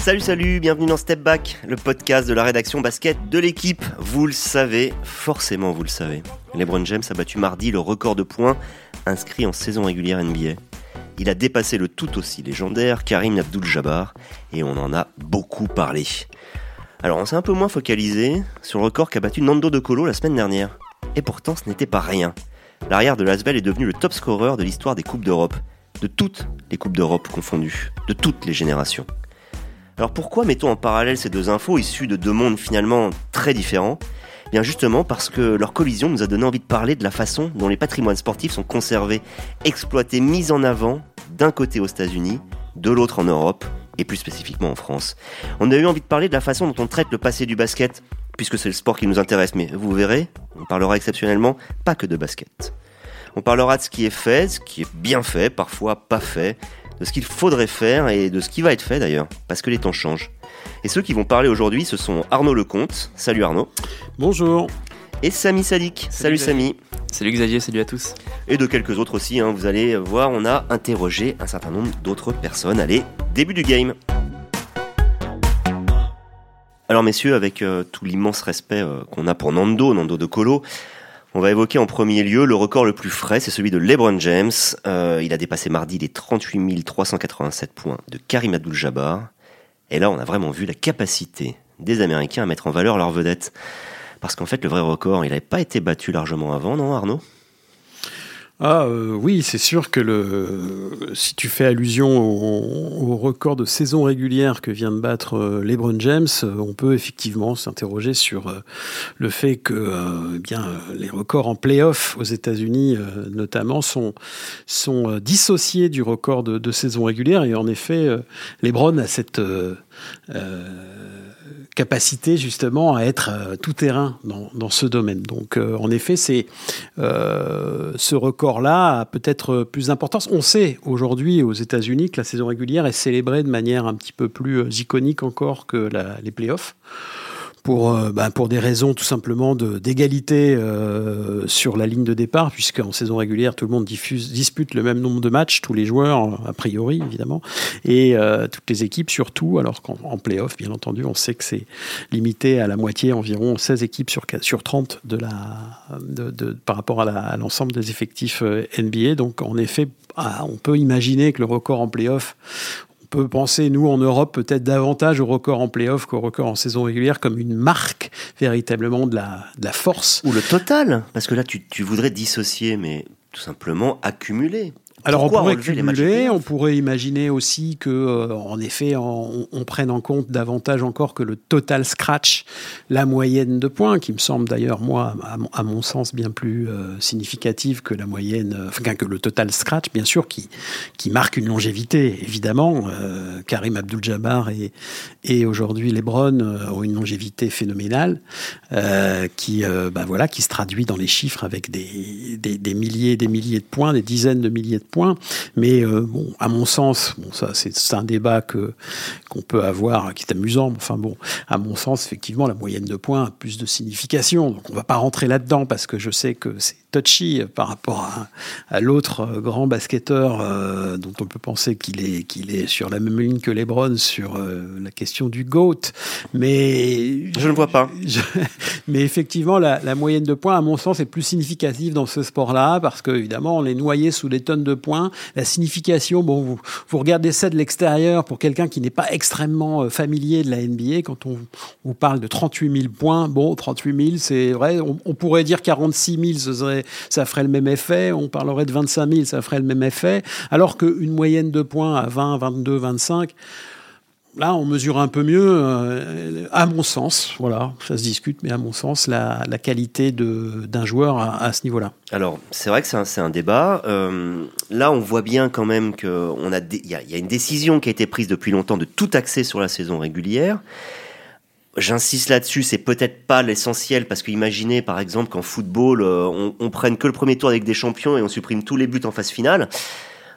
Salut, salut, bienvenue dans Step Back, le podcast de la rédaction basket de l'équipe. Vous le savez, forcément vous le savez. LeBron James a battu mardi le record de points inscrit en saison régulière NBA. Il a dépassé le tout aussi légendaire Karim Abdul-Jabbar et on en a beaucoup parlé. Alors on s'est un peu moins focalisé sur le record qu'a battu Nando De Colo la semaine dernière. Et pourtant ce n'était pas rien. L'arrière de Lasvel est devenu le top scorer de l'histoire des Coupes d'Europe. De toutes les Coupes d'Europe confondues. De toutes les générations. Alors pourquoi mettons en parallèle ces deux infos issues de deux mondes finalement très différents? Bien justement parce que leur collision nous a donné envie de parler de la façon dont les patrimoines sportifs sont conservés, exploités, mis en avant d'un côté aux États-Unis, de l'autre en Europe, et plus spécifiquement en France. On a eu envie de parler de la façon dont on traite le passé du basket, puisque c'est le sport qui nous intéresse, mais vous verrez, on parlera exceptionnellement pas que de basket. On parlera de ce qui est fait, ce qui est bien fait, parfois pas fait, de ce qu'il faudrait faire et de ce qui va être fait d'ailleurs, parce que les temps changent. Et ceux qui vont parler aujourd'hui, ce sont Arnaud Lecomte. Salut Arnaud. Bonjour. Et Samy Sadik. Salut, Samy. Salut Xavier, salut à tous. Et de quelques autres aussi, hein. vous allez voir, on a interrogé un certain nombre d'autres personnes. Allez, début du game. Alors messieurs, avec euh, tout l'immense respect euh, qu'on a pour Nando, Nando de Colo, on va évoquer en premier lieu le record le plus frais, c'est celui de LeBron James. Euh, il a dépassé mardi les 38 387 points de Karim Abdul-Jabbar. Et là, on a vraiment vu la capacité des Américains à mettre en valeur leur vedette. Parce qu'en fait, le vrai record, il n'avait pas été battu largement avant, non Arnaud? Ah euh, oui, c'est sûr que le, si tu fais allusion au, record de saison régulière que vient de battre euh, LeBron James, euh, on peut effectivement s'interroger sur le fait que eh bien les records en playoff aux États-Unis notamment sont dissociés du record de, de, saison régulière. Et en effet LeBron a cette capacité justement à être euh, tout terrain dans, dans, ce domaine. Donc euh, en effet, c'est euh, ce record-là a peut-être plus d'importance. On sait aujourd'hui aux États-Unis que la saison régulière est célébrée de manière un petit peu plus iconique encore que la, les playoffs pour, euh, bah, pour des raisons tout simplement d'égalité euh, sur la ligne de départ, puisqu'en saison régulière, tout le monde dispute le même nombre de matchs, tous les joueurs, a priori, évidemment, et euh, toutes les équipes surtout, alors qu'en playoff, bien entendu, on sait que c'est limité à la moitié, environ 16 équipes sur, sur 30 de la, de, par rapport à l'ensemble des effectifs NBA. Donc, en effet, ah, on peut imaginer que le record en playoff, peut penser, nous, en Europe, peut-être davantage au record en playoff qu'au record en saison régulière comme une marque véritablement de la, de la force. Ou le total, parce que là, tu, tu voudrais dissocier, mais tout simplement accumuler. Alors on pourrait cumuler, on pourrait imaginer aussi que, euh, en effet, on, prenne en compte davantage encore que le total scratch, la moyenne de points, qui me semble d'ailleurs moi, à, mon sens, bien plus euh, significative que la moyenne, euh, enfin que le total scratch, bien sûr, qui qui marque une longévité, évidemment. Karim Abdul-Jabbar et et aujourd'hui LeBron ont une longévité phénoménale, qui bah voilà, qui se traduit dans les chiffres avec des, des des milliers, des milliers de points, des dizaines de milliers de point. Mais euh, à mon sens, ça c'est un débat que qu'on peut avoir, qui est amusant. Enfin bon, à mon sens, effectivement, la moyenne de points a plus de signification. Donc on va pas rentrer là-dedans parce que je sais que c'est touchy par rapport à, l'autre grand basketteur euh, dont on peut penser qu'il est, qu'il est sur la même ligne que Lebron sur euh, la question du GOAT. Mais je ne vois pas. mais effectivement, la, la, moyenne de points, à mon sens, est plus significative dans ce sport-là parce que évidemment, on est noyé sous des tonnes de points. La signification, bon, vous, vous regardez ça de l'extérieur pour quelqu'un qui n'est pas extrêmement euh, familier de la NBA. Quand on vous parle de 38 000 points, bon, 38 000, c'est vrai. On, on, pourrait dire 46 000, ce serait ça ferait le même effet. On parlerait de 25 000, ça ferait le même effet. Alors qu'une moyenne de points à 20, 22, 25, là, on mesure un peu mieux, euh, à mon sens, voilà, ça se discute, mais à mon sens, la, qualité d'un joueur à, ce niveau-là. Alors, c'est vrai que c'est un, débat. Euh, là, on voit bien quand même qu'il y, a, y a une décision qui a été prise depuis longtemps de tout axer sur la saison régulière. J'insiste là-dessus, c'est peut-être pas l'essentiel parce que imaginez par exemple qu'en football, euh, on, prenne que le premier tour avec des champions et on supprime tous les buts en phase finale.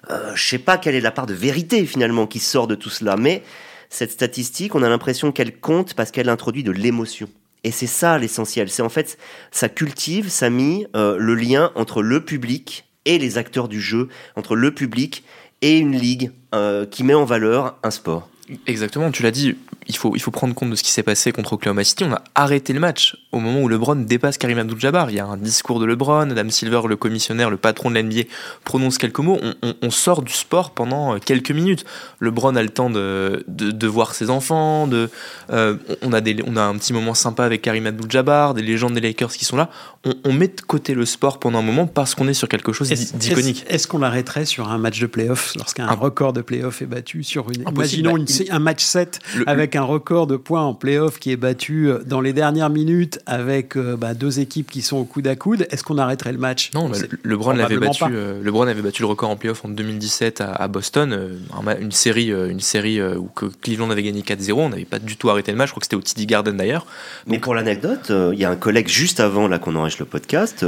Euh, je sais pas quelle est la part de vérité finalement qui sort de tout cela, mais cette statistique, on a l'impression qu'elle compte parce qu'elle introduit de l'émotion. Et c'est ça l'essentiel. C'est en fait, ça cultive, ça met euh, le lien entre le public et les acteurs du jeu, entre le public et une ligue euh, qui met en valeur un sport. Exactement, tu l'as dit, il faut, il faut prendre compte de ce qui s'est passé contre Oklahoma City. On a arrêté le match au moment où LeBron dépasse Karim Abdul-Jabbar. Il y a un discours de LeBron, Adam Silver, le commissionnaire, le patron de l'NBA, prononce quelques mots. On, sort du sport pendant quelques minutes. LeBron a le temps de, de, voir ses enfants. De, euh, on, a des, on a un petit moment sympa avec Karim Abdul-Jabbar, des légendes des Lakers qui sont là. On, met de côté le sport pendant un moment parce qu'on est sur quelque chose d'iconique. Est-ce qu'on l'arrêterait sur un match de playoff lorsqu'un record de playoff est battu sur une. Imaginons une un match 7 avec un record de points en playoff qui est battu euh, dans les dernières minutes avec euh, bah, deux équipes qui sont au coude à coude. Est-ce qu'on arrêterait le match? Non, bah, LeBron avait battu. Euh, LeBron avait battu le record en playoff en 2017 à, Boston, une série, une série où Cleveland avait gagné 4-0. On n'avait pas du tout arrêté le match. Je crois que c'était au TD Garden d'ailleurs. Mais pour l'anecdote, il y a un collègue juste avant là qu'on enregistre le podcast.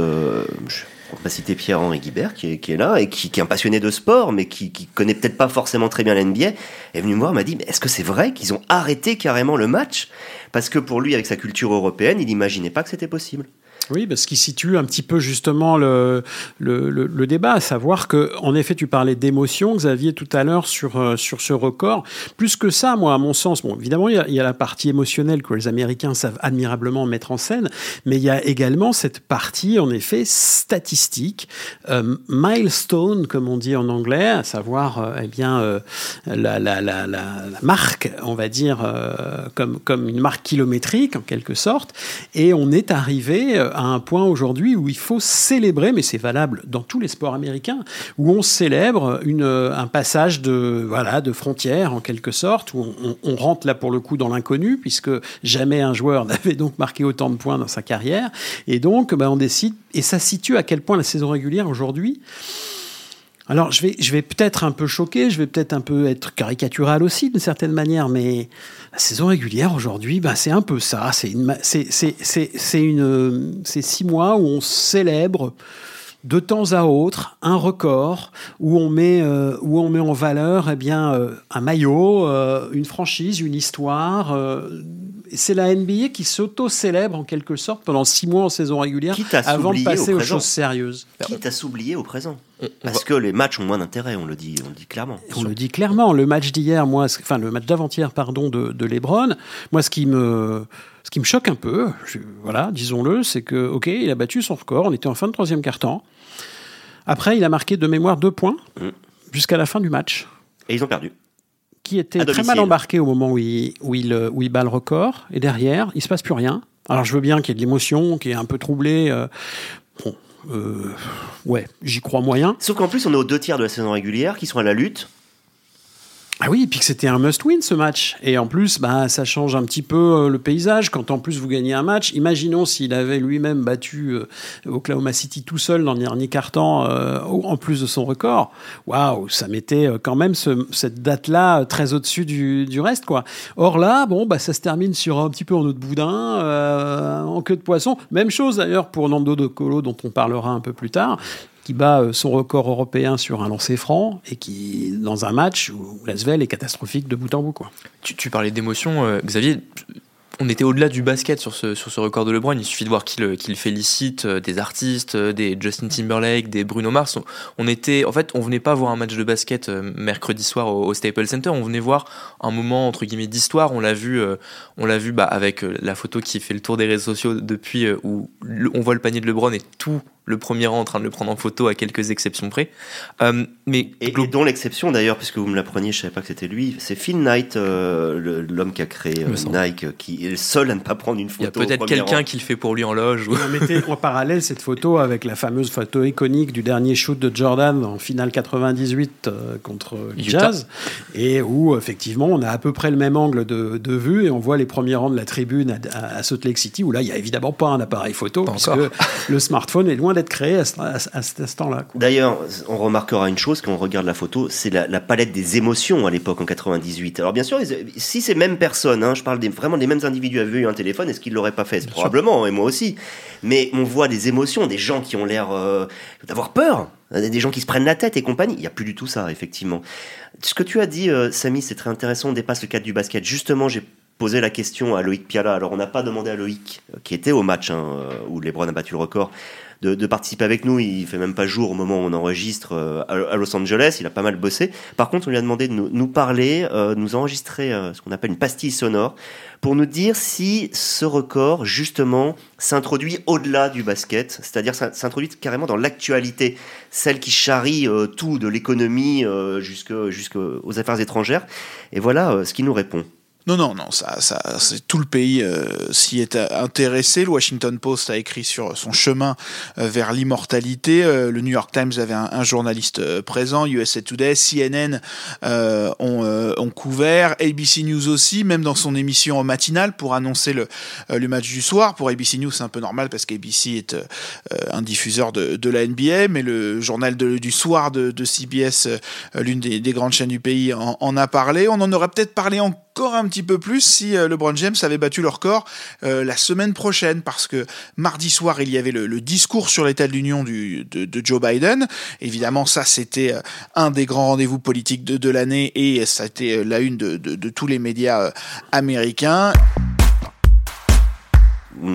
On va citer Pierre-Henri Guibert qui est, là et qui, est un passionné de sport, mais qui, qui connaît peut-être pas forcément très bien l'NBA, est venu me voir, m'a dit, est-ce que c'est vrai qu'ils ont arrêté carrément le match? Parce que pour lui, avec sa culture européenne, il n'imaginait pas que c'était possible. Oui, parce qu'il situe un petit peu justement le, le, le, débat, à savoir que, en effet, tu parlais d'émotion, Xavier, tout à l'heure sur, euh, sur ce record. Plus que ça, moi, à mon sens, bon, évidemment, il y, a, la partie émotionnelle que les Américains savent admirablement mettre en scène, mais il y a également cette partie, en effet, statistique, euh, milestone, comme on dit en anglais, à savoir, euh, eh bien, la, la, la, la, marque, on va dire, comme, comme une marque kilométrique, en quelque sorte, et on est arrivé à un point aujourd'hui où il faut célébrer, mais c'est valable dans tous les sports américains, où on célèbre une, un passage de, voilà, de frontière en quelque sorte, où on, rentre là pour le coup dans l'inconnu, puisque jamais un joueur n'avait donc marqué autant de points dans sa carrière. Et donc, ben, on décide, et ça situe à quel point la saison régulière aujourd'hui alors, je vais, je vais peut-être un peu choquer, je vais peut-être un peu être caricatural aussi, d'une certaine manière, mais la saison régulière aujourd'hui, bah, c'est un peu ça. C'est une, c'est, c'est, une, c'est six mois où on célèbre de temps à autre un record où on met, euh, où on met en valeur eh bien, euh, un maillot, euh, une franchise, une histoire. c'est la NBA qui s'auto-célèbre en quelque sorte pendant six mois en saison régulière avant de passer aux choses sérieuses. Quitte à s'oublier au présent. Parce que les matchs ont moins d'intérêt, on le dit, on le dit clairement. On le dit clairement. Le match d'hier, moi, enfin le match d'avant-hier, pardon, de, de LeBron, moi, ce qui me ce qui me choque un peu, voilà, disons-le, c'est que, ok, il a battu son record, on était en fin de troisième quart-temps. Après, il a marqué de mémoire deux points mm. jusqu'à la fin du match. Et ils ont perdu. Qui était très mal embarqué au moment où il, où, il, où il bat le record. Et derrière, il se passe plus rien. Alors je veux bien qu'il y ait de l'émotion, qu'il y ait un peu troublé. Euh, bon, euh, ouais, j'y crois moyen. Sauf qu'en plus, on est aux deux tiers de la saison régulière qui sont à la lutte. Ah oui, et puis que c'était un must-win ce match. Et en plus, bah, ça change un petit peu euh, le paysage quand en plus vous gagnez un match. Imaginons s'il avait lui-même battu euh, Oklahoma City tout seul dans le dernier quart-temps, euh, en plus de son record. Waouh, ça mettait quand même cette date-là très au-dessus du, du, reste. quoi. Or là, bon, bah, ça se termine sur un petit peu en eau de boudin, en queue de poisson. Même chose d'ailleurs pour Nando De Colo, dont on parlera un peu plus tard qui bat euh, son record européen sur un lancer franc et qui, dans un match où Lasvel est catastrophique de bout en bout. Quoi. Tu, parlais d'émotion, euh, Xavier on était au-delà du basket sur ce, sur ce record de LeBron. Il suffit de voir qu'il félicite euh, des artistes, des Justin Timberlake, des Bruno Mars. On, était, en fait, on venait pas voir un match de basket mercredi soir au, Staples Center. On venait voir un moment entre guillemets d'histoire. On l'a vu, on l'a vu bah, avec la photo qui fait le tour des réseaux sociaux depuis où on voit le panier de LeBron et tout le premier rang en train de le prendre en photo à quelques exceptions près. mais et, dont l'exception d'ailleurs, puisque vous me l'appreniez, je savais pas que c'était lui, c'est Phil Knight, l'homme qui a créé Nike, qui est le seul à ne pas prendre une photo. Il y a peut-être quelqu'un qui le fait pour lui en loge. Ou... On mettait en parallèle cette photo avec la fameuse photo iconique du dernier shoot de Jordan en finale 98 euh, contre Jazz, et où effectivement on a à peu près le même angle de, de vue et on voit les premiers rangs de la tribune à, Salt Lake City où là il y a évidemment pas un appareil photo puisque le smartphone est loin d'être créé à, cet instant-là. D'ailleurs, on remarquera une chose quand on regarde la photo, c'est la, palette des émotions à l'époque en 98. Alors bien sûr, si ces mêmes personnes, hein, je parle des, vraiment des mêmes individus individu avait eu un téléphone, est-ce qu'il l'aurait pas fait? Probablement, et moi aussi. Mais on voit des émotions, des gens qui ont l'air euh, d'avoir peur, des gens qui se prennent la tête et compagnie. Il n'y a plus du tout ça, effectivement. Ce que tu as dit, euh, Samy, c'est très intéressant. On dépasse le cadre du basket. Justement, j'ai posé la question à Loïc Piala. Alors, on n'a pas demandé à Loïc, euh, qui était au match hein, où Lebron a battu le record, de, participer avec nous. Il fait même pas jour au moment où on enregistre euh, à, Los Angeles. Il a pas mal bossé. Par contre, on lui a demandé de nous, parler, euh, nous enregistrer euh, ce qu'on appelle une pastille sonore pour nous dire si ce record, justement, s'introduit au-delà du basket, c'est-à-dire s'introduit carrément dans l'actualité, celle qui charrie tout de l'économie jusqu'aux affaires étrangères. Et voilà ce qu'il nous répond. Non, non, non, ça, ça, c'est tout le pays euh, s'y est intéressé. Le Washington Post a écrit sur son chemin euh, vers l'immortalité. Euh, le New York Times avait un, journaliste présent, USA Today, CNN ont, ont, couvert, ABC News aussi, même dans son émission matinale pour annoncer le, le match du soir. Pour ABC News, c'est un peu normal parce qu'ABC est un diffuseur de, de, la NBA, mais le journal du soir de, de CBS, l'une des, des, grandes chaînes du pays, en, en a parlé. On en aurait peut-être parlé encore encore un petit peu plus si euh, LeBron James avait battu leur record euh, la semaine prochaine, parce que mardi soir, il y avait le, discours sur l'état de l'Union de, Joe Biden. Évidemment, ça, c'était euh, un des grands rendez-vous politiques de, l'année et ça a été la une de, tous les médias américains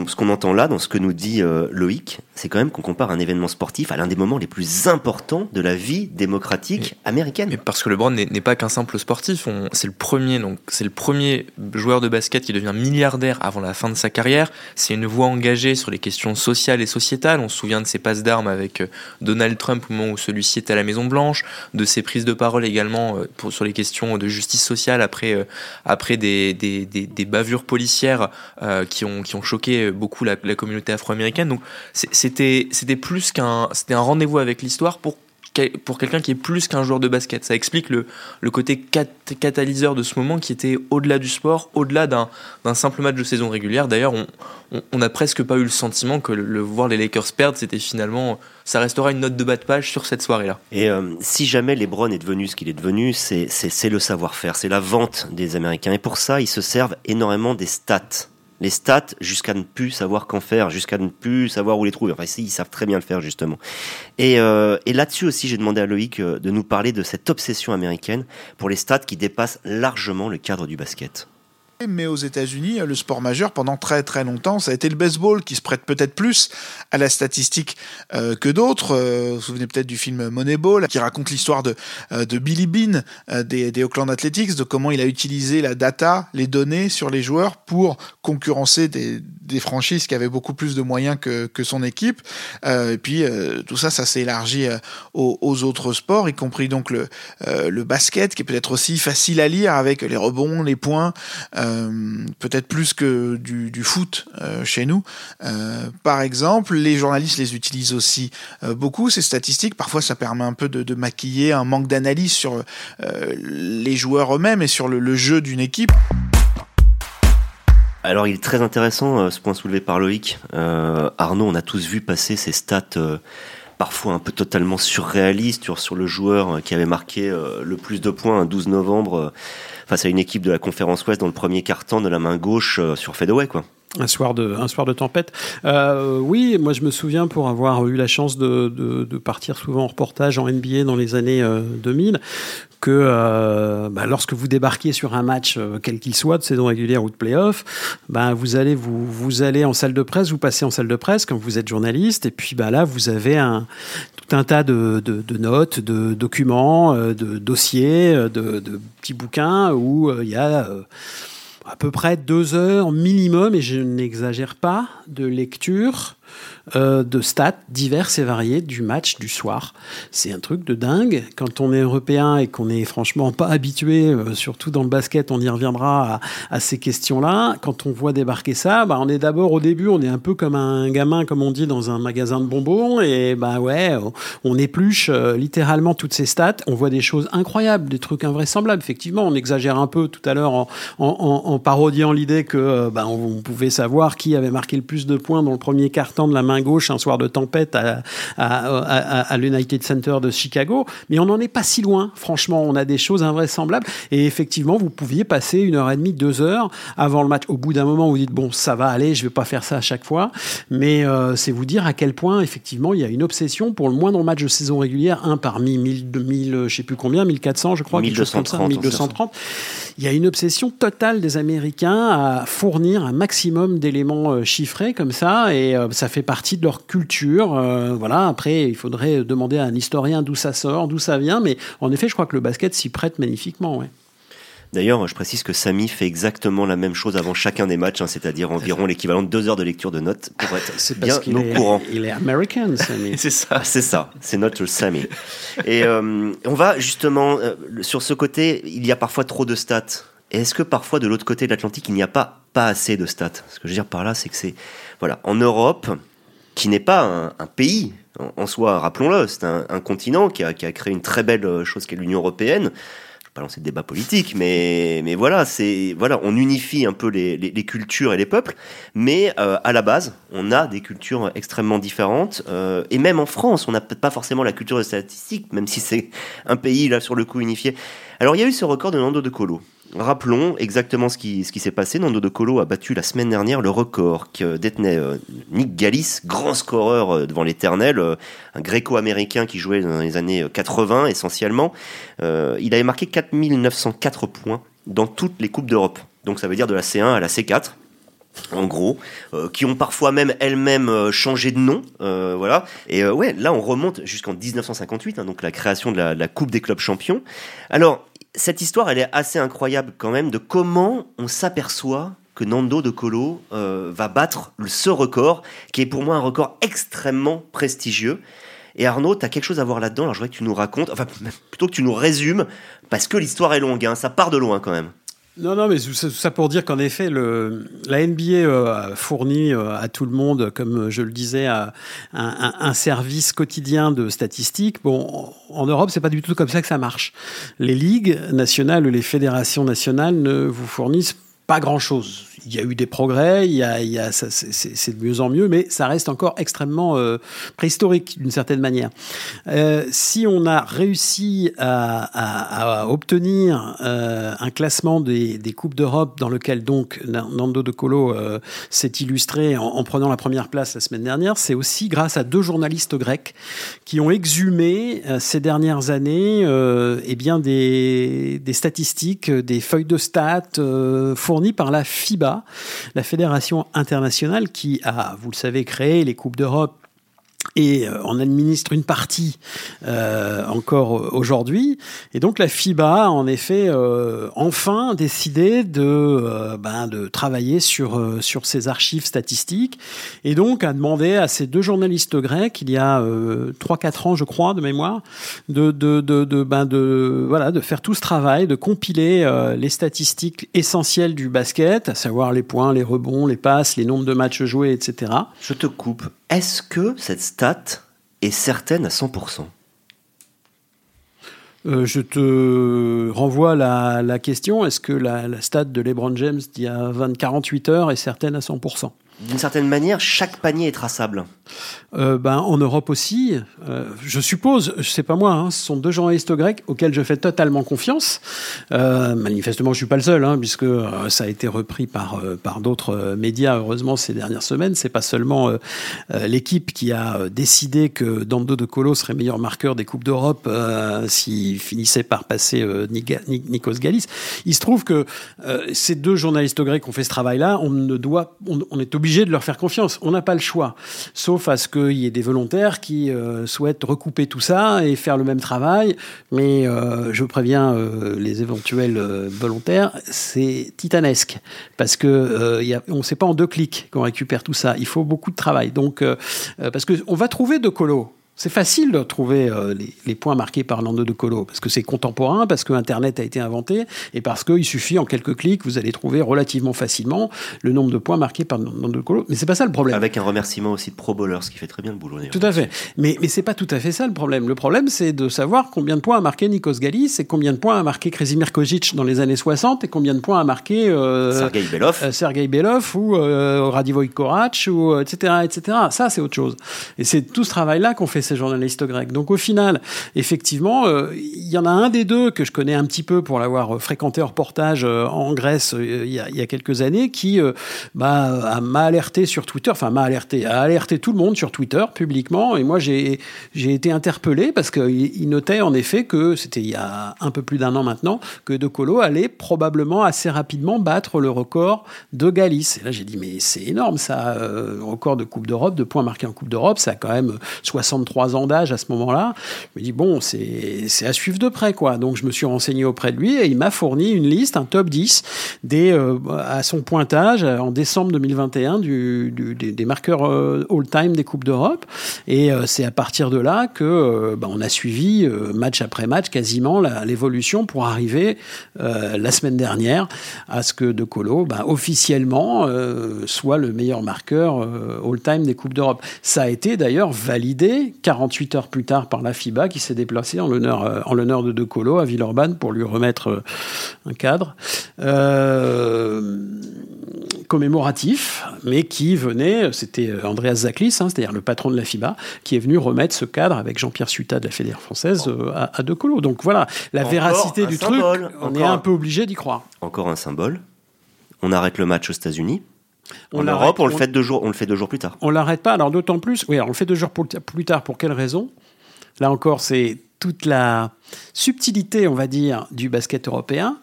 ce qu'on entend là, dans ce que nous dit Loïc, c'est quand même qu'on compare un événement sportif à l'un des moments les plus importants de la vie démocratique américaine. Mais parce que LeBron n'est pas qu'un simple sportif, c'est le premier, donc c'est le premier joueur de basket qui devient milliardaire avant la fin de sa carrière. C'est une voix engagée sur les questions sociales et sociétales. On se souvient de ses passes d'armes avec euh, Donald Trump au moment où celui-ci était à la Maison Blanche, de ses prises de parole également euh, pour, sur les questions de justice sociale après après des, des, des, bavures policières qui ont qui ont choqué beaucoup la, communauté afro-américaine. Donc c'était plus qu'un c'était un rendez-vous avec l'histoire pour pour quelqu'un qui est plus qu'un joueur de basket. Ça explique le, le côté catalyseur de ce moment qui était au-delà du sport, au-delà d'un simple match de saison régulière. D'ailleurs, on n'a presque pas eu le sentiment que le, voir les Lakers perdre, c'était finalement. Ça restera une note de bas de page sur cette soirée-là. Et euh, si jamais LeBron est devenu ce qu'il est devenu, c'est le savoir-faire, c'est la vente des Américains. Et pour ça, ils se servent énormément des stats les stats jusqu'à ne plus savoir qu'en faire, jusqu'à ne plus savoir où les trouver. Enfin, ils savent très bien le faire, justement. Et, euh, et là-dessus aussi, j'ai demandé à Loïc euh, de nous parler de cette obsession américaine pour les stats qui dépassent largement le cadre du basket. Mais aux États-Unis, le sport majeur pendant très très longtemps, ça a été le baseball qui se prête peut-être plus à la statistique euh, que d'autres. Euh, vous vous souvenez peut-être du film Moneyball qui raconte l'histoire de, euh, de Billy Bean des, des, Oakland Athletics, de comment il a utilisé la data, les données sur les joueurs pour concurrencer des, des franchises qui avaient beaucoup plus de moyens que, que son équipe. et puis tout ça, ça s'est élargi aux, autres sports, y compris donc le, le basket qui est peut-être aussi facile à lire avec les rebonds, les points. Peut-être plus que du, foot euh, chez nous. Euh, par exemple, les journalistes les utilisent aussi beaucoup, ces statistiques. Parfois, ça permet un peu de, maquiller un manque d'analyse sur les joueurs eux-mêmes et sur le, jeu d'une équipe. Alors il est très intéressant ce point soulevé par Loïc. Arnaud, on a tous vu passer ces stats parfois un peu totalement surréalistes sur, le joueur qui avait marqué le plus de points un 12 novembre face à une équipe de la conférence Ouest dans le premier quart-temps de la main gauche euh, sur Fedaway, quoi. Un soir de, un soir de tempête. Euh, oui, moi je me souviens pour avoir eu la chance de, de, partir souvent en reportage en NBA dans les années 2000, euh, que euh, bah, lorsque vous débarquez sur un match, euh, quel qu'il soit, de saison régulière ou de playoff, bah, vous, allez, vous, vous allez en salle de presse, vous passez en salle de presse quand vous êtes journaliste, et puis bah, là, vous avez un, tout un tas de, de, de notes, de documents, euh, de dossiers, de, de petits bouquins où il y a à peu près deux heures minimum, et je n'exagère pas, de lecture euh, de stats diverses et variées du match du soir. C'est un truc de dingue. Quand on est européen et qu'on est franchement pas habitué, euh, surtout dans le basket, on y reviendra à, ces questions-là. Quand on voit débarquer ça, bah, on est d'abord au début, on est un peu comme un gamin, comme on dit, dans un magasin de bonbons. Et bah ouais, on épluche euh, littéralement toutes ces stats. On voit des choses incroyables, des trucs invraisemblables. Effectivement, on exagère un peu tout à l'heure en, en, parodiant l'idée que bah, on, pouvait savoir qui avait marqué le plus de points dans le premier de la main gauche un soir de tempête à, à, l'United Center de Chicago. Mais on n'en est pas si loin. Franchement, on a des choses invraisemblables. Et effectivement, vous pouviez passer une heure et demie, deux heures avant le match. Au bout d'un moment, vous dites bon, ça va aller, je vais pas faire ça à chaque fois. Mais euh, c'est vous dire à quel point effectivement il y a une obsession pour le moindre match de saison régulière, un parmi 1000, 2000, je sais plus combien, 1400, je crois, 1230, 1230. Il y a une obsession totale des Américains à fournir un maximum d'éléments euh, chiffrés comme ça, et euh, ça fait partie de leur culture. Euh, voilà. Après, il faudrait demander à un historien d'où ça sort, d'où ça vient. Mais en effet, je crois que le basket s'y prête magnifiquement. Ouais. D'ailleurs, je précise que Samy fait exactement la même chose avant chacun des matchs, hein, c'est-à-dire environ l'équivalent de deux heures de lecture de notes pour être bien au courant. il est américain, Samy. c'est ça. C'est ça, c'est notre Samy. Et euh, on va justement, euh, sur ce côté, il y a parfois trop de stats. Est-ce que parfois de l'autre côté de l'Atlantique, il n'y a pas, pas assez de stats? Ce que je veux dire par là, c'est que c'est... Voilà, en Europe, qui n'est pas un, pays en, soi, rappelons-le, c'est un, continent qui a, qui a créé une très belle chose qu'est l'Union européenne pas lancer de débat politique, mais, mais voilà, c'est voilà, on unifie un peu les, les, cultures et les peuples, mais euh, à la base, on a des cultures extrêmement différentes, euh, et même en France, on n'a peut-être pas forcément la culture de statistique, même si c'est un pays là sur le coup unifié. Alors il y a eu ce record de Nando de Colo. Rappelons exactement ce qui, ce qui s'est passé. Nando de Colo a battu la semaine dernière le record que détenait euh, Nick Gallis, grand scoreur euh, devant l'éternel, euh, un gréco-américain qui jouait dans les années 80 essentiellement. il avait marqué 4904 points dans toutes les Coupes d'Europe. Donc ça veut dire de la C1 à la C4 en gros, qui ont parfois même elles-mêmes changé de nom, voilà. Et ouais, là on remonte jusqu'en 1958, hein, donc la création de la, de la, Coupe des clubs champions. Alors cette histoire, elle est assez incroyable quand même de comment on s'aperçoit que Nando de Colo euh, va battre ce record, qui est pour moi un record extrêmement prestigieux. Et Arnaud, tu as quelque chose à voir là-dedans, alors je voudrais que tu nous racontes, enfin plutôt que tu nous résumes, parce que l'histoire est longue, hein, ça part de loin quand même. Non, non, mais tout ça pour dire qu'en effet, le, la NBA euh, fournit euh, à tout le monde, comme je le disais, un, un, service quotidien de statistiques. Bon, en Europe, c'est pas du tout comme ça que ça marche. Les ligues nationales ou les fédérations nationales ne vous fournissent pas grand-chose il y a eu des progrès, il y a, c'est de mieux en mieux, mais ça reste encore extrêmement euh, préhistorique d'une certaine manière. Euh, si on a réussi à, obtenir euh, un classement des, coupes d'Europe dans lequel donc Nando de Colo s'est illustré en, en, prenant la première place la semaine dernière, c'est aussi grâce à deux journalistes grecs qui ont exhumé ces dernières années eh des, des statistiques, des feuilles de stats fournies par la FIBA la fédération internationale qui a, vous le savez, créé les Coupes d'Europe et euh, on administre une partie euh, encore aujourd'hui. Et donc la FIBA a en effet euh, enfin décidé de, euh, ben, de travailler sur, euh, sur ces archives statistiques et donc a demandé à ces deux journalistes grecs, il y a 3-4 ans je crois de mémoire, de, de, de, de, ben, de, voilà, de faire tout ce travail, de compiler les statistiques essentielles du basket, à savoir les points, les rebonds, les passes, les nombres de matchs joués, etc. Je te coupe. Est-ce que cette stat est certaine à 100% euh, je te renvoie la, la question. Est-ce que la, la, stat de LeBron James d'il y a 20, 48 heures est certaine à 100% D'une certaine manière, chaque panier est traçable. Euh, ben, en Europe aussi, euh, je suppose, je sais pas moi, hein, ce sont deux journalistes grecs auxquels je fais totalement confiance. Euh, manifestement, je suis pas le seul, hein, puisque ça a été repris par par d'autres médias. Heureusement, ces dernières semaines, c'est pas seulement l'équipe qui a décidé que Dando de Colo serait meilleur marqueur des coupes d'Europe s'il finissait par passer Nikos Galis. Il se trouve que ces deux journalistes grecs ont fait ce travail-là. On ne doit, on est obligé de leur faire confiance. On n'a pas le choix, sauf à ce qu'il y ait des volontaires qui euh, souhaitent recouper tout ça et faire le même travail. Mais euh, je préviens euh, les éventuels volontaires, c'est titanesque parce que on ne sait pas en deux clics qu'on récupère tout ça. Il faut beaucoup de travail. Donc, parce que on va trouver de colo c'est facile de trouver euh, les, points marqués par Nando de Colo, parce que c'est contemporain, parce que Internet a été inventé, et parce qu'il suffit en quelques clics, vous allez trouver relativement facilement le nombre de points marqués par Nando de Colo. Mais c'est pas ça le problème. Avec un remerciement aussi de Pro Bowlers, qui fait très bien le boulot. Tout à fait. Mais, mais c'est pas tout à fait ça le problème. Le problème, c'est de savoir combien de points a marqué Nikos Galis, et combien de points a marqué Krasimir Kojic dans les années 60, et combien de points a marqué euh, Sergei Belov, euh, Sergei Belov ou euh, Radivoy Korac, ou etc., etc. Ça, c'est autre chose. Et c'est tout ce travail-là qu'on fait ces journalistes grecs. Donc au final, effectivement, il y en a un des deux que je connais un petit peu pour l'avoir fréquenté en reportage en Grèce il y, a, quelques années, qui bah, m'a alerté sur Twitter, enfin m'a alerté, a alerté tout le monde sur Twitter publiquement, et moi j'ai été interpellé parce qu'il il notait en effet que c'était il y a un peu plus d'un an maintenant que De Colo allait probablement assez rapidement battre le record de Galice. Et là j'ai dit mais c'est énorme ça, euh, record de Coupe d'Europe, de points marqués en Coupe d'Europe, ça a quand même 63 ans d'âge à ce moment-là. Je me dis bon c'est à suivre de près quoi. Donc je me suis renseigné auprès de lui et il m'a fourni une liste, un top 10 des, euh, à son pointage en décembre 2021 du, des, marqueurs euh, all-time des Coupes d'Europe. Et c'est à partir de là que bah, on a suivi match après match quasiment l'évolution pour arriver la semaine dernière à ce que De Colo bah, officiellement soit le meilleur marqueur all-time des Coupes d'Europe. Ça a été d'ailleurs validé 48 heures plus tard par la FIBA qui s'est déplacée en l'honneur en l'honneur de De Colo à Villeurbanne pour lui remettre un cadre. Euh, commémoratif, mais qui venait, c'était euh, Andreas Zaklis, hein, c'est-à-dire le patron de la FIBA, qui est venu remettre ce cadre avec Jean-Pierre Suta de la Fédération française euh, à, De Colo. Donc voilà, la véracité du truc, on est un peu obligé d'y croire. Encore un symbole. On arrête le match aux États-Unis. En Europe, on, le fait deux jours, on le fait deux jours plus tard. On l'arrête pas, alors d'autant plus. Oui, on le fait deux jours plus tard. Pour quelle raison? Là encore, c'est toute la subtilité, on va dire, du basket européen.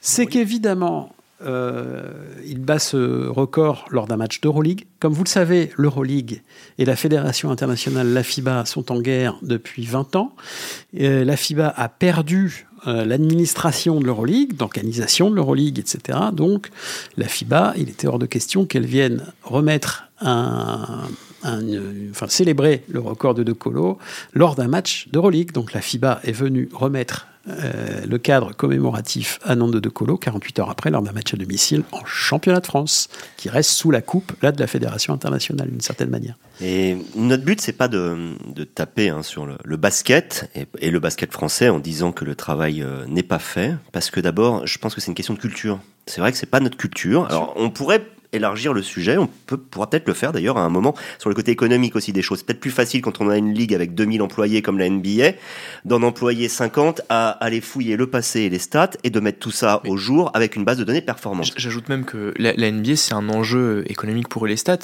C'est qu'évidemment, euh, il bat ce record lors d'un match d'Euroleague. Comme vous le savez, l'Euroleague et la Fédération internationale, la FIBA, sont en guerre depuis 20 ans. La FIBA a perdu euh, l'administration de l'Euroleague, l'organisation de l'Euroleague, etc. Donc, la FIBA, il était hors de question qu'elle vienne remettre un, enfin, célébrer le record de De Colo lors d'un match d'Euroleague. Donc, la FIBA est venue remettre euh, le cadre commémoratif à Nantes de Colo 48 heures après lors d'un match à domicile en championnat de France qui reste sous la coupe là de la fédération internationale d'une certaine manière. Et notre but c'est pas de, taper hein, sur le, basket et, le basket français en disant que le travail euh, n'est pas fait parce que d'abord je pense que c'est une question de culture. C'est vrai que c'est pas notre culture. Alors on pourrait élargir le sujet. On peut, pourra peut-être le faire d'ailleurs à un moment sur le côté économique aussi des choses. C'est peut-être plus facile quand on a une ligue avec 2000 employés comme la NBA, d'en employer 50 à aller fouiller le passé et les stats et de mettre tout ça au jour avec une base de données performante. J'ajoute même que la, NBA, c'est un enjeu économique pour les stats.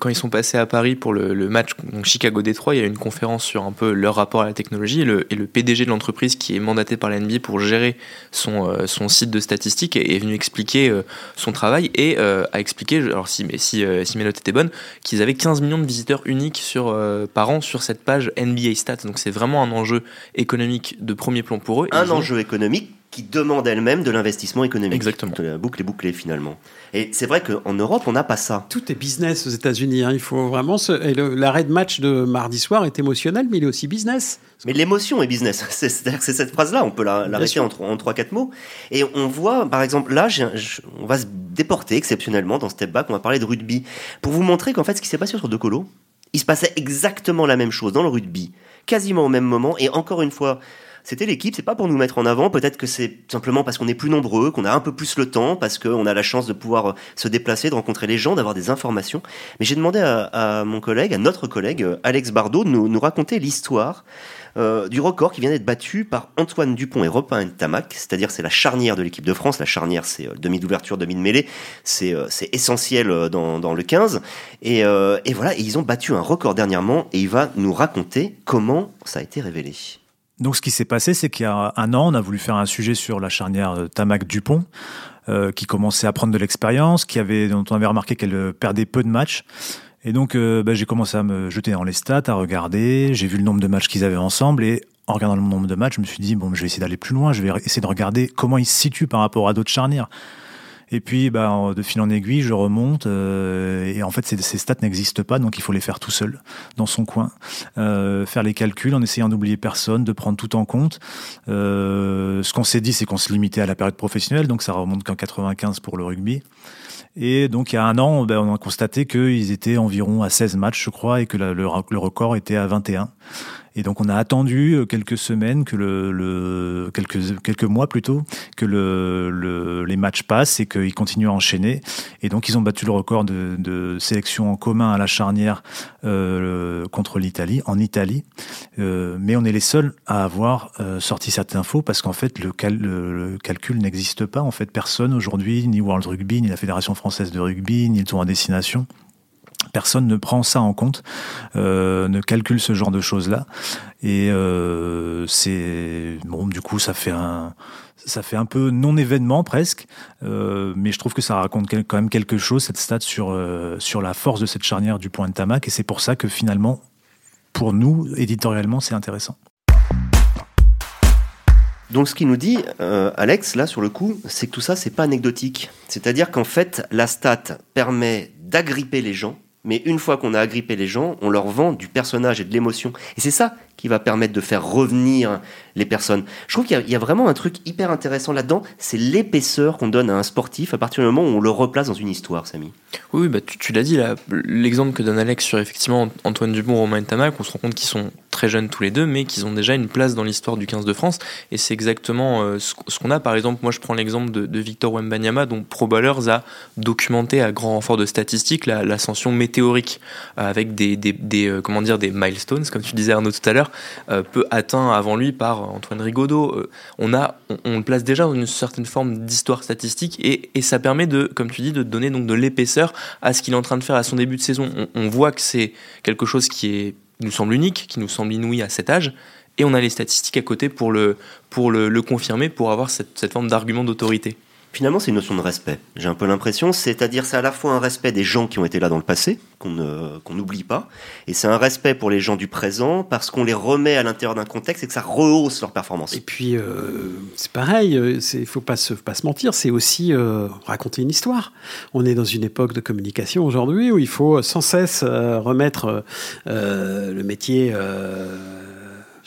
quand ils sont passés à Paris pour le, match Chicago-Détroit, il y a eu une conférence sur un peu leur rapport à la technologie et le, et le PDG de l'entreprise qui est mandaté par la NBA pour gérer son, euh, son site de statistiques est, venu expliquer euh, son travail et euh, a expliqué alors si, si, euh, si mes notes étaient bonnes, qu'ils avaient 15 millions de visiteurs uniques sur, euh, par an sur cette page NBA Stats. Donc c'est vraiment un enjeu économique de premier plan pour eux. Un enjeu économique qui demande elle-même de l'investissement économique. Exactement. La boucle est bouclée finalement. Et c'est vrai qu'en Europe, on n'a pas ça. Tout est business aux États-Unis. Hein. Il faut vraiment. L'arrêt de match de mardi soir est émotionnel, mais il est aussi business. Mais l'émotion est business. C'est cette phrase-là, on peut l'arrêter en, en 3-4 mots. Et on voit, par exemple, là, on va se déporter exceptionnellement dans Step Back, on va parler de rugby. Pour vous montrer qu'en fait, ce qui s'est passé sur De Colo, il se passait exactement la même chose dans le rugby, quasiment au même moment. Et encore une fois, c'était l'équipe, c'est pas pour nous mettre en avant, peut-être que c'est simplement parce qu'on est plus nombreux, qu'on a un peu plus le temps, parce qu'on a la chance de pouvoir se déplacer, de rencontrer les gens, d'avoir des informations. Mais j'ai demandé à, mon collègue, à notre collègue, Alex Bardot, de nous, raconter l'histoire euh, du record qui vient d'être battu par Antoine Dupont et Robin Tamac, c'est-à-dire c'est la charnière de l'équipe de France. La charnière, c'est euh, demi d'ouverture, demi de mêlée, c'est euh, essentiel dans, le 15. Et, voilà, ils ont battu un record dernièrement, et il va nous raconter comment ça a été révélé. Donc ce qui s'est passé, c'est qu'il y a un an, on a voulu faire un sujet sur la charnière Tamac-Dupont, euh, qui commençait à prendre de l'expérience, qui avait, dont on avait remarqué qu'elle euh, perdait peu de matchs. Et donc euh, bah, j'ai commencé à me jeter dans les stats, à regarder, j'ai vu le nombre de matchs qu'ils avaient ensemble, et en regardant le nombre de matchs, je me suis dit, bon, je vais essayer d'aller plus loin, je vais essayer de regarder comment ils se situent par rapport à d'autres charnières. Et puis, bah, de fil en aiguille, je remonte. Euh, et en fait, ces, stats n'existent pas, donc il faut les faire tout seul, dans son coin. Euh, faire les calculs en essayant d'oublier personne, de prendre tout en compte. Euh, ce qu'on s'est dit, c'est qu'on se limitait à la période professionnelle, donc ça remonte qu'en 95 pour le rugby. Et donc, il y a un an, ben, on a constaté qu'ils étaient environ à 16 matchs, je crois, et que le, record était à 21. Et donc on a attendu euh, quelques semaines, que le, quelques, quelques mois plutôt, que le, les matchs passent et qu'ils continuent à enchaîner. Et donc ils ont battu le record de, sélection en commun à la charnière euh, contre l'Italie, en Italie. Euh, mais on est les seuls à avoir sorti cette info parce qu'en fait le, le, calcul n'existe pas. En fait, personne aujourd'hui, ni World Rugby, ni la Fédération française de rugby, ni le tour en destination, Personne ne prend ça en compte, euh, ne calcule ce genre de choses-là. Et euh, c'est bon, du coup, ça fait un, ça fait un peu non-événement presque, euh, mais je trouve que ça raconte quand même quelque chose cette stat sur sur la force de cette charnière du point de Tamac, et c'est pour ça que finalement, pour nous, éditorialement, c'est intéressant. Donc ce qu'il nous dit, Alex, là sur le coup, c'est que tout ça, c'est pas anecdotique. C'est-à-dire qu'en fait, la stat permet d'agripper les gens mais une fois qu'on a agrippé les gens, on leur vend du personnage et de l'émotion. Et c'est ça qui va permettre de faire revenir les personnes. Je trouve qu'il y, a vraiment un truc hyper intéressant là-dedans, c'est l'épaisseur qu'on donne à un sportif à partir du moment où on le replace dans une histoire, Samy. Oui, bah, tu, l'as dit, l'exemple que donne Alex sur effectivement Antoine Dupont, Romain Tamac, on se rend compte qu'ils sont très jeunes tous les deux, mais qu'ils ont déjà une place dans l'histoire du 15 de France. Et c'est exactement euh, ce, qu'on a. Par exemple, moi je prends l'exemple de, Victor Wembanyama, dont Pro Ballers a documenté à grand renfort de statistiques l'ascension météorique, euh, avec des, des, euh, comment dire, des milestones, comme tu disais Arnaud tout à l'heure, peu atteint avant lui par Antoine Rigaudot. on, a, on, le place déjà dans une certaine forme d'histoire statistique et, ça permet de, comme tu dis, de donner donc de l'épaisseur à ce qu'il est en train de faire à son début de saison. On, voit que c'est quelque chose qui nous semble unique, qui nous semble inouï à cet âge, et on a les statistiques à côté pour le, pour le, confirmer, pour avoir cette forme d'argument d'autorité. Finalement, c'est une notion de respect. J'ai un peu l'impression, c'est-à-dire c'est à la fois un respect des gens qui ont été là dans le passé, qu'on n'oublie pas, et c'est un respect pour les gens du présent parce qu'on les remet à l'intérieur d'un contexte et que ça rehausse leur performance. Et puis, euh, c'est pareil, il euh, ne faut pas se, pas se mentir, c'est aussi euh, raconter une histoire. On est dans une époque de communication aujourd'hui où il faut sans cesse remettre le métier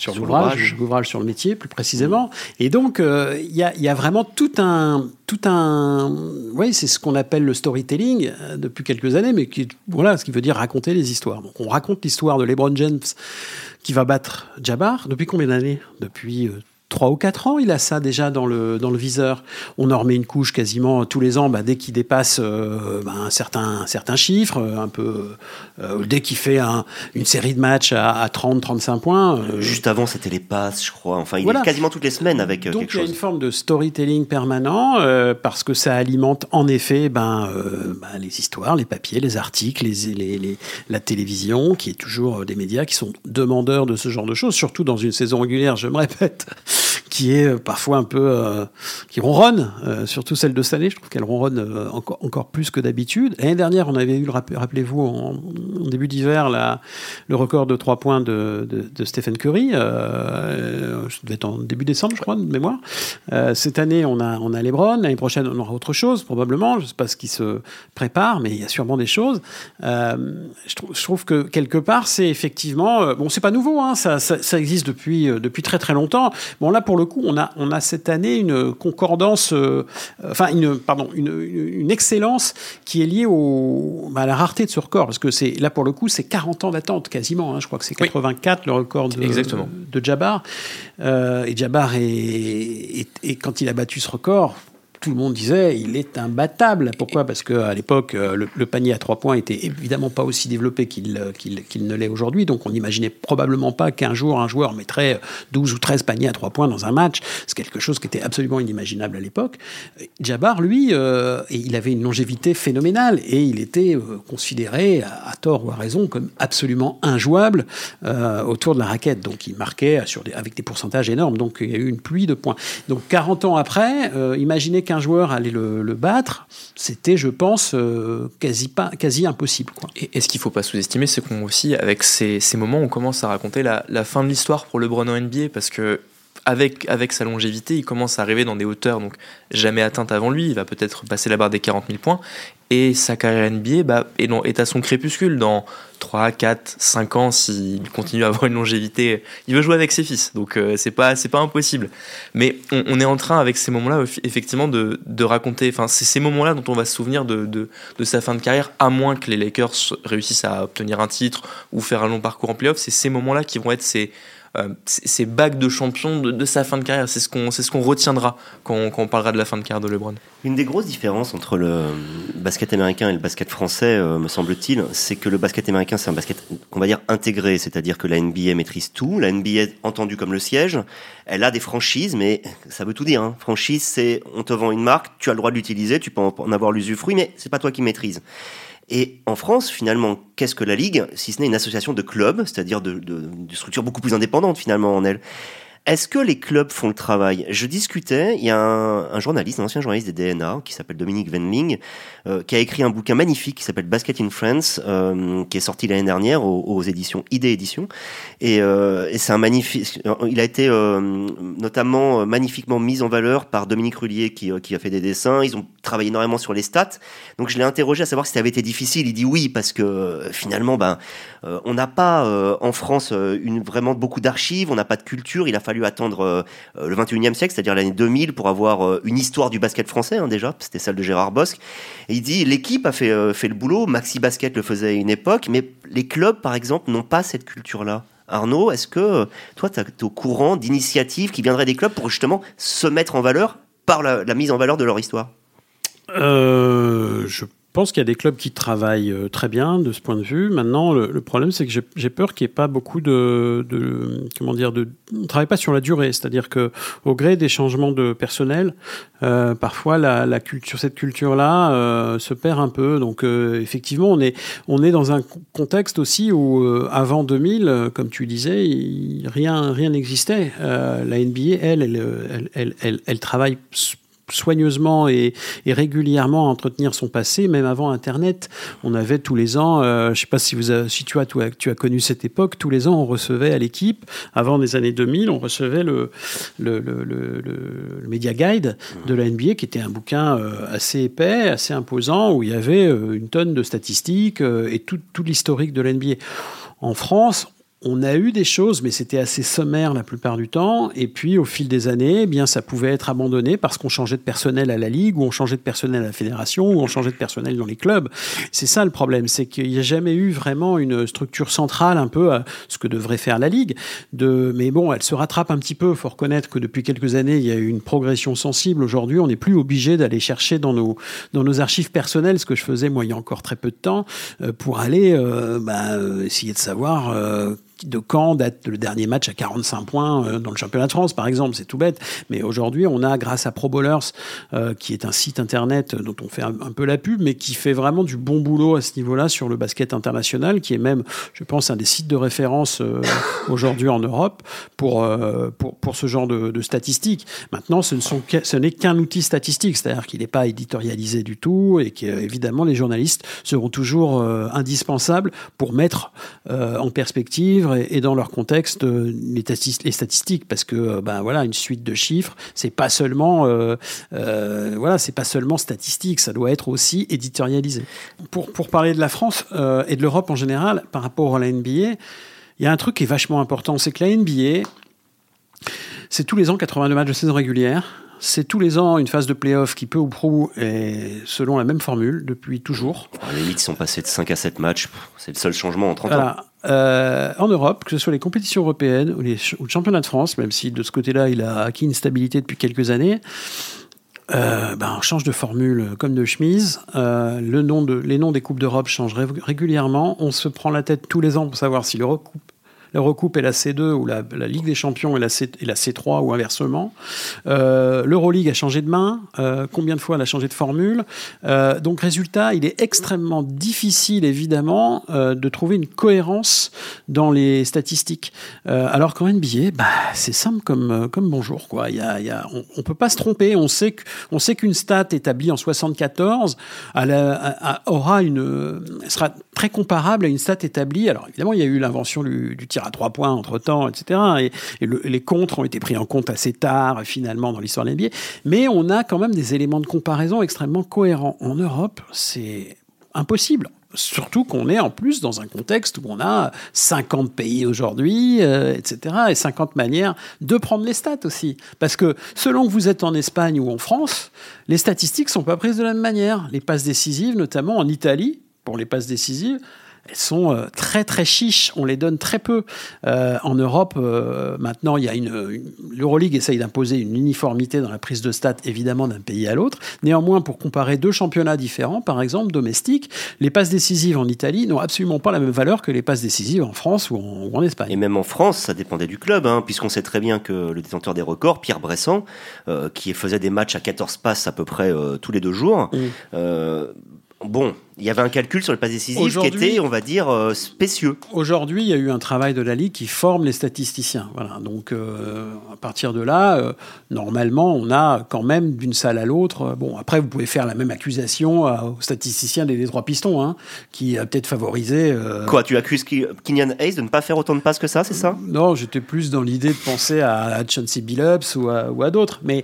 sur l'ouvrage, l'ouvrage sur le métier plus précisément. Et donc euh, il y, a, vraiment tout un, tout un, oui, c'est ce qu'on appelle le storytelling euh, depuis quelques années, mais qui, voilà, ce qui veut dire raconter les histoires. Donc on raconte l'histoire de LeBron James qui va battre Jabbar depuis combien d'années? Depuis euh, 3 ou 4 ans, il a ça déjà dans le, dans le viseur. On en remet une couche quasiment tous les ans, bah, dès qu'il dépasse euh, bah, un, certain, certain chiffre, euh, un peu, euh, dès qu'il fait une série de matchs à, 30-35 points. Juste avant, c'était les passes, je crois. Enfin, il est quasiment toutes les semaines avec Donc, quelque chose. il y a une forme de storytelling permanent, parce que ça alimente en effet ben, ben, les histoires, les papiers, les articles, les, les, la télévision, qui est toujours des médias qui sont demandeurs de ce genre de choses, surtout dans une saison régulière, je me répète qui est euh, parfois un peu euh, qui ronronne, euh, surtout celle de cette Je trouve qu'elle ronronne encore, encore plus que d'habitude. L'année dernière, on avait eu, rappelez-vous, en, début d'hiver, le record de 3 points de, de, Stephen Curry. Ça devait être en début décembre, je crois, de mémoire. cette année, on a, on a LeBron. L'année prochaine, on aura autre chose, probablement. Je ne sais pas ce qui se prépare, mais il y a sûrement des choses. je, trouve, que quelque part, c'est effectivement, bon, c'est pas nouveau, hein, ça, ça, ça, existe depuis, depuis très très longtemps. Bon, là, pour le coup, on a, on a cette année une concordance, euh, enfin, une, pardon, une, excellence qui est liée au, bah, à la rareté de ce record. Parce que c'est, là, pour le coup, c'est 40 ans d'attente quasiment. Hein. je crois que c'est 84 le record de, de Jabbar. Euh, et Jabbar, est, et quand il a battu ce record, tout le monde disait il est imbattable. Pourquoi? Parce qu'à l'époque, euh, le, panier à trois points était évidemment pas aussi développé qu'il euh, qu'il ne l'est aujourd'hui. Donc on n'imaginait probablement pas qu'un jour un joueur mettrait 12 ou 13 paniers à trois points dans un match. C'est quelque chose qui était absolument inimaginable à l'époque. Jabbar, lui, euh, il avait une longévité phénoménale et il était considéré, à, tort ou à raison, comme absolument injouable autour de la raquette. Donc il marquait avec des pourcentages énormes. Donc il y a eu une pluie de points. Donc 40 ans après, imaginez joueur allait le, battre, c'était, je pense, euh, quasi, pas, quasi impossible. Quoi. Et, ce qu'il ne faut pas sous-estimer, c'est qu'on aussi, avec ces, moments, on commence à raconter la, fin de l'histoire pour LeBron en NBA, parce que avec, avec sa longévité, il commence à arriver dans des hauteurs donc jamais atteintes avant lui. Il va peut-être passer la barre des 40 000 points. Et sa carrière NBA est, à son crépuscule. Dans 3, 4, 5 ans, s'il continue à avoir une longévité, il veut jouer avec ses fils. Donc euh, c'est pas, pas impossible. Mais on, est en train, avec ces moments-là, effectivement, de, de raconter. Enfin, c'est ces moments-là dont on va se souvenir de, de, de, sa fin de carrière, à moins que les Lakers réussissent à obtenir un titre ou faire un long parcours en playoff. C'est ces moments-là qui vont être ces ces bagues de champion de, sa fin de carrière. C'est ce qu'on ce qu'on retiendra quand on, parlera de la fin de carrière de LeBron. Une des grosses différences entre le basket américain et le basket français, euh, me semble-t-il, c'est que le basket américain, c'est un basket, on va dire, intégré, c'est-à-dire que la NBA maîtrise tout. La NBA, entendue comme le siège, elle a des franchises, mais ça veut tout dire. Hein. Franchise, c'est on te vend une marque, tu as le droit de l'utiliser, tu peux en avoir l'usufruit, mais c'est pas toi qui maîtrises. Et en France, finalement, qu'est-ce que la Ligue, si ce n'est une association de clubs, c'est-à-dire de, structures beaucoup plus indépendantes finalement en elle? Est-ce que les clubs font le travail? Je discutais, il y a un, journaliste, un ancien journaliste des DNA, qui s'appelle Dominique Venling, euh, qui a écrit un bouquin magnifique qui s'appelle Basket in France, euh, qui est sorti l'année dernière aux, éditions ID Éditions. Et, euh, et c'est un magnifique. Il a été notamment magnifiquement mis en valeur par Dominique Rullier, qui, qui a fait des dessins. Ils ont travaillé énormément sur les stats. Donc je l'ai interrogé à savoir si ça avait été difficile. Il dit oui parce que finalement, ben, on n'a pas en France une vraiment beaucoup d'archives, on n'a pas de culture. Il a fallu attendre euh, le 21e siècle, c'est-à-dire l'année 2000, pour avoir euh, une histoire du basket français hein, déjà. C'était celle de Gérard Bosque. Et il dit l'équipe a fait, euh, le boulot, Maxi Basket le faisait à une époque, mais les clubs, par exemple, n'ont pas cette culture-là. Arnaud, est-ce que toi, tu es au courant d'initiatives qui viendraient des clubs pour justement se mettre en valeur par la, mise en valeur de leur histoire? Euh, je pense qu'il y a des clubs qui travaillent euh, très bien de ce point de vue. Maintenant, le, problème, c'est que j'ai peur qu'il n'y ait pas beaucoup de, comment dire, de, on travaille pas sur la durée. C'est-à-dire que au gré des changements de personnel, euh, parfois la, la, cette culture-là, euh, se perd un peu. Donc, effectivement, on est, on est dans un contexte aussi où avant 2000, comme tu disais, rien, rien n'existait. la NBA, elle, elle, elle, elle travaille soigneusement et, régulièrement entretenir son passé, même avant Internet. On avait tous les ans, euh, je ne sais pas si, tu, as, connu cette époque, tous les ans on recevait à l'équipe, avant les années 2000, on recevait le, le, Media Guide de la NBA, qui était un bouquin euh, assez épais, assez imposant, où il y avait euh, une tonne de statistiques et tout, tout l'historique de la NBA. En France, on a eu des choses, mais c'était assez sommaire la plupart du temps. Et puis, au fil des années, eh bien, ça pouvait être abandonné parce qu'on changeait de personnel à la ligue, ou on changeait de personnel à la fédération, ou on changeait de personnel dans les clubs. C'est ça le problème, c'est qu'il n'y a jamais eu vraiment une structure centrale, un peu à ce que devrait faire la ligue. De, mais bon, elle se rattrape un petit peu. Il faut reconnaître que depuis quelques années, il y a eu une progression sensible. Aujourd'hui, on n'est plus obligé d'aller chercher dans nos dans nos archives personnelles, ce que je faisais moi il y a encore très peu de temps, euh, pour aller euh, bah, essayer de savoir euh, de quand date le dernier match à 45 points euh, dans le championnat de France, par exemple. C'est tout bête. Mais aujourd'hui, on a, grâce à Pro Bowlers, euh, qui est un site internet dont on fait un, peu la pub, mais qui fait vraiment du bon boulot à ce niveau-là sur le basket international, qui est même, je pense, un des sites de référence euh, aujourd'hui en Europe pour, pour, pour, ce genre de, statistiques. Maintenant, ce n'est qu'un outil statistique, c'est-à-dire qu'il n'est pas éditorialisé du tout et qu'évidemment, les journalistes seront toujours indispensables pour mettre en perspective et, dans leur contexte euh, les, statistiques parce que euh, ben voilà une suite de chiffres c'est pas seulement euh, voilà c'est pas seulement statistique ça doit être aussi éditorialisé. Pour pour parler de la France et de l'Europe en général par rapport à la NBA il y a un truc qui est vachement important c'est que la NBA c'est tous les ans 82 matchs de saison régulière c'est tous les ans une phase de playoff qui, peu ou prou, est selon la même formule depuis toujours. Les ligues sont passées de 5 à 7 matchs. C'est le seul changement en 30 ans. Euh, en Europe, que ce soit les compétitions européennes ou, les, ou le championnat de France, même si de ce côté-là, il a acquis une stabilité depuis quelques années, euh, ben, on change de formule comme de chemise. Euh, le nom de, les noms des Coupes d'Europe changent régulièrement. On se prend la tête tous les ans pour savoir si le recoupe est la C2 ou la, Ligue des Champions est la, C, la C3 ou inversement. Euh, L'Euroleague a changé de main. Euh, combien de fois elle a changé de formule? Euh, Donc, résultat, il est extrêmement difficile, évidemment, euh, de trouver une cohérence dans les statistiques. Euh, alors qu'en NBA, bah, c'est simple comme, comme bonjour. Quoi. Il y a, y a, on ne peut pas se tromper. On sait qu'une stat établie en 74 elle aura une, sera très comparable à une stat établie. Alors évidemment, il y a eu l'invention du, tir à trois points entre temps, etc. Et, les contres ont été pris en compte assez tard, finalement, dans l'histoire de l'NBA. Mais on a quand même des éléments de comparaison extrêmement cohérents. En Europe, c'est impossible. Surtout qu'on est en plus dans un contexte où on a 50 pays aujourd'hui, euh, etc., et 50 manières de prendre les stats aussi. Parce que selon que vous êtes en Espagne ou en France, les statistiques sont pas prises de la même manière. Les passes décisives, notamment en Italie, pour les passes décisives, elles sont euh, très très chiches, on les donne très peu. Euh, en Europe, euh, maintenant, il y a une, l'Euroleague essaye d'imposer une uniformité dans la prise de stats, évidemment, d'un pays à l'autre. Néanmoins, pour comparer deux championnats différents, par exemple domestiques, les passes décisives en Italie n'ont absolument pas la même valeur que les passes décisives en France ou en, Espagne. Et même en France, ça dépendait du club, hein, puisqu'on sait très bien que le détenteur des records, Pierre Bressan, qui faisait des matchs à 14 passes à peu près tous les deux jours, bon, il y avait un calcul sur le passe décisif qui était, on va dire, euh, spécieux. Aujourd'hui, il y a eu un travail de la Ligue qui forme les statisticiens. Voilà. Donc, euh, à partir de là, euh, normalement, on a quand même d'une salle à l'autre. Bon, après, vous pouvez faire la même accusation aux statisticiens des, trois pistons, hein, qui a peut-être favorisé. Quoi, tu accuses Kenyan Hayes de ne pas faire autant de passes que ça, c'est ça? Non, j'étais plus dans l'idée de penser à, Chauncey Billups ou à, ou à d'autres. Mais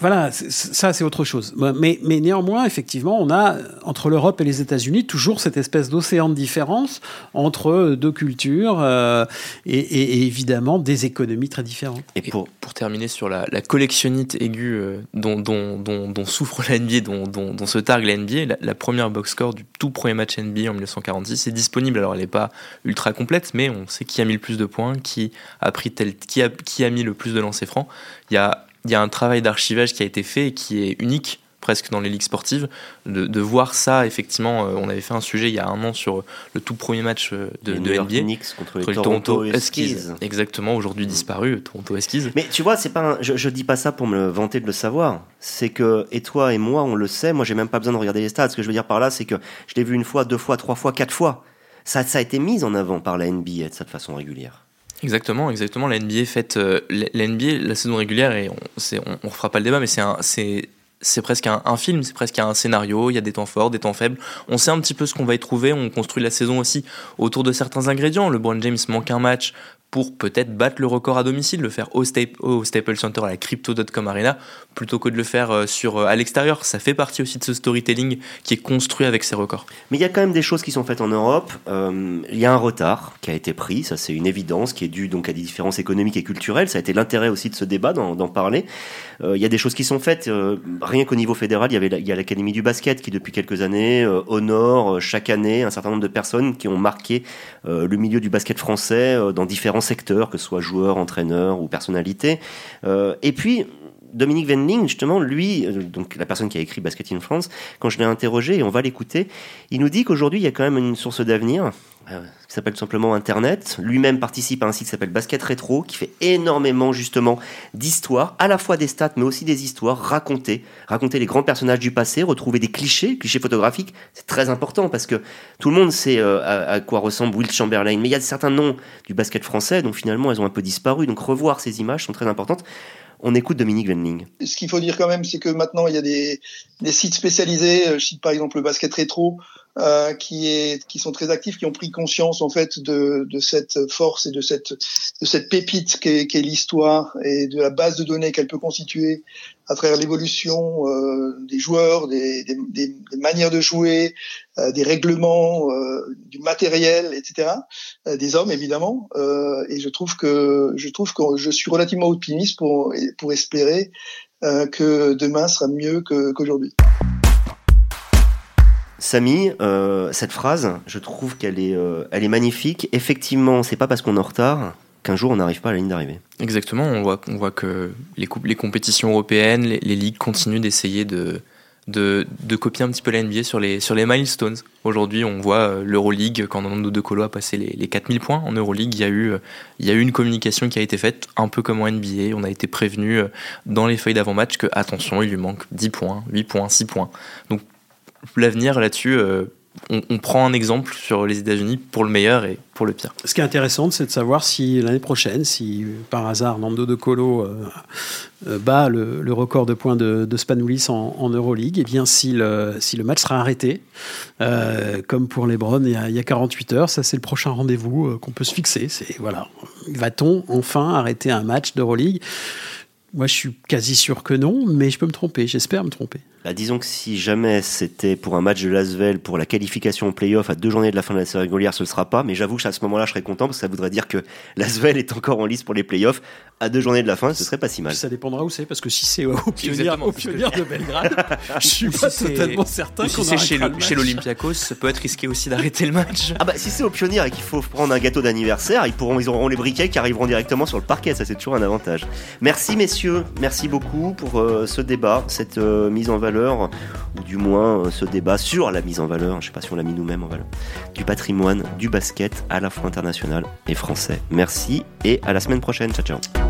voilà, ça c'est autre chose. Mais, mais, néanmoins, effectivement, on a entre l'Europe et les États-Unis toujours cette espèce d'océan de différence entre deux cultures euh, et, évidemment des économies très différentes. Et pour, pour terminer sur la, collectionnite aiguë euh, dont, dont, souffre la NBA, dont, se targue la NBA, la, première box score du tout premier match NBA en 1946 est disponible. Alors elle n'est pas ultra complète, mais on sait qui a mis le plus de points, qui a pris tel, qui a, qui a mis le plus de lancers francs. Il y a il y a un travail d'archivage qui a été fait et qui est unique presque dans les ligues sportives, de, voir ça, effectivement, euh, on avait fait un sujet il y a un an sur le tout premier match euh, de, de NBA. Knicks contre les, Toronto, Eskies. Exactement, aujourd'hui disparu, Toronto Eskies. Mais tu vois, c'est pas je, je dis pas ça pour me vanter de le savoir. C'est que, et toi et moi, on le sait, moi j'ai même pas besoin de regarder les stats. Ce que je veux dire par là, c'est que je l'ai vu une fois, deux fois, trois fois, quatre fois. Ça, ça a été mis en avant par la NBA de cette façon régulière. Exactement, exactement. La NBA fait euh, la NBA, la saison régulière et on, on, on refera pas le débat, mais c'est c'est c'est presque un, un, film, c'est presque un scénario, il y a des temps forts, des temps faibles. On sait un petit peu ce qu'on va y trouver, on construit la saison aussi autour de certains ingrédients. Le LeBron James manque un match, pour peut-être battre le record à domicile, le faire au, Staples Center, à la Crypto.com Arena, plutôt que de le faire euh, sur, euh, à l'extérieur. Ça fait partie aussi de ce storytelling qui est construit avec ces records. Mais il y a quand même des choses qui sont faites en Europe. Euh, il y a un retard qui a été pris, ça c'est une évidence, qui est dû donc à des différences économiques et culturelles. Ça a été l'intérêt aussi de ce débat, d'en parler. Il y a des choses qui sont faites, rien qu'au niveau fédéral, il y, il y a l'Académie du basket qui depuis quelques années honore chaque année un certain nombre de personnes qui ont marqué le milieu du basket français dans différents secteurs, que ce soit joueur, entraîneur ou personnalité. Euh, et puis, Dominique Wendling, justement, lui, euh, donc la personne qui a écrit Basket in France, quand je l'ai interrogé, et on va l'écouter, il nous dit qu'aujourd'hui, il y a quand même une source d'avenir, qui s'appelle simplement Internet. Lui-même participe à un site qui s'appelle Basket Rétro, qui fait énormément, justement, d'histoires, à la fois des stats, mais aussi des histoires racontées. Raconter les grands personnages du passé, retrouver des clichés, clichés photographiques, c'est très important, parce que tout le monde sait euh, à, quoi ressemble Will Chamberlain, mais il y a certains noms du basket français dont finalement elles ont un peu disparu, donc revoir ces images sont très importantes. On écoute Dominique Venling. Ce qu'il faut dire quand même, c'est que maintenant, il y a des, sites spécialisés. Euh, je cite par exemple le basket rétro, euh, qui, est, qui sont très actifs, qui ont pris conscience en fait de, de cette force et de cette, de cette pépite qu'est l'histoire et de la base de données qu'elle peut constituer à travers l'évolution euh, des joueurs, des, des, des, manières de jouer, euh, des règlements, euh, du matériel, etc. Euh, des hommes évidemment. et je trouve que je trouve que je suis relativement optimiste pour pour espérer que demain sera mieux qu'aujourd'hui. Samy, euh, cette phrase, je trouve qu'elle est, elle est magnifique. Effectivement, c'est pas parce qu'on est en retard qu'un jour on n'arrive pas à la ligne d'arrivée. Exactement, on voit, on voit que les, les compétitions européennes, les, ligues continuent d'essayer de, de, de, copier un petit peu la NBA sur les, sur les milestones. Aujourd'hui, on voit euh, l'Euroleague, quand Nando De Colo a passé les, les 4000 points en Euroleague, il y, a eu, il y a eu une communication qui a été faite, un peu comme en NBA. On a été prévenu euh, dans les feuilles d'avant-match que, attention, il lui manque 10 points, 8 points, 6 points. Donc, l'avenir là-dessus, euh, on, prend un exemple sur les États-Unis pour le meilleur et pour le pire. Ce qui est intéressant, c'est de savoir si l'année prochaine, si par hasard Nando De Colo euh, euh, bat le, record de points de, Spanoulis en, Euroleague, et eh bien si le, si le match sera arrêté, comme pour y, a, il y a 48 heures, ça c'est le prochain rendez-vous qu'on peut se fixer. C'est voilà, va-t-on enfin arrêter un match d'Euroleague? Moi, je suis quasi sûr que non, mais je peux me tromper. J'espère me tromper. Bah, disons que si jamais c'était pour un match de Lasvel pour la qualification au playoff à deux journées de la fin de la série régulière, ce ne sera pas. Mais j'avoue qu'à ce moment-là, je serais content parce que ça voudrait dire que Lasvel est encore en lice pour les playoffs à deux journées de la fin. Ce serait pas si mal. Ça dépendra où c'est parce que si c'est au pionnier, de Belgrade, je suis pas totalement certain si c'est chez, chez l'Olympiakos, ça peut être risqué aussi d'arrêter le match. Ah bah si c'est au pionnier et qu'il faut prendre un gâteau d'anniversaire, ils pourront, ils auront les briquets qui arriveront directement sur le parquet. Ça c'est toujours un avantage. Merci messieurs, merci beaucoup pour euh, ce débat, cette euh, mise en valeur ou du moins euh, ce débat sur la mise en valeur, je sais pas si on l'a mis nous-mêmes en valeur, du patrimoine du basket à la fois international et français. Merci et à la semaine prochaine. Ciao ciao.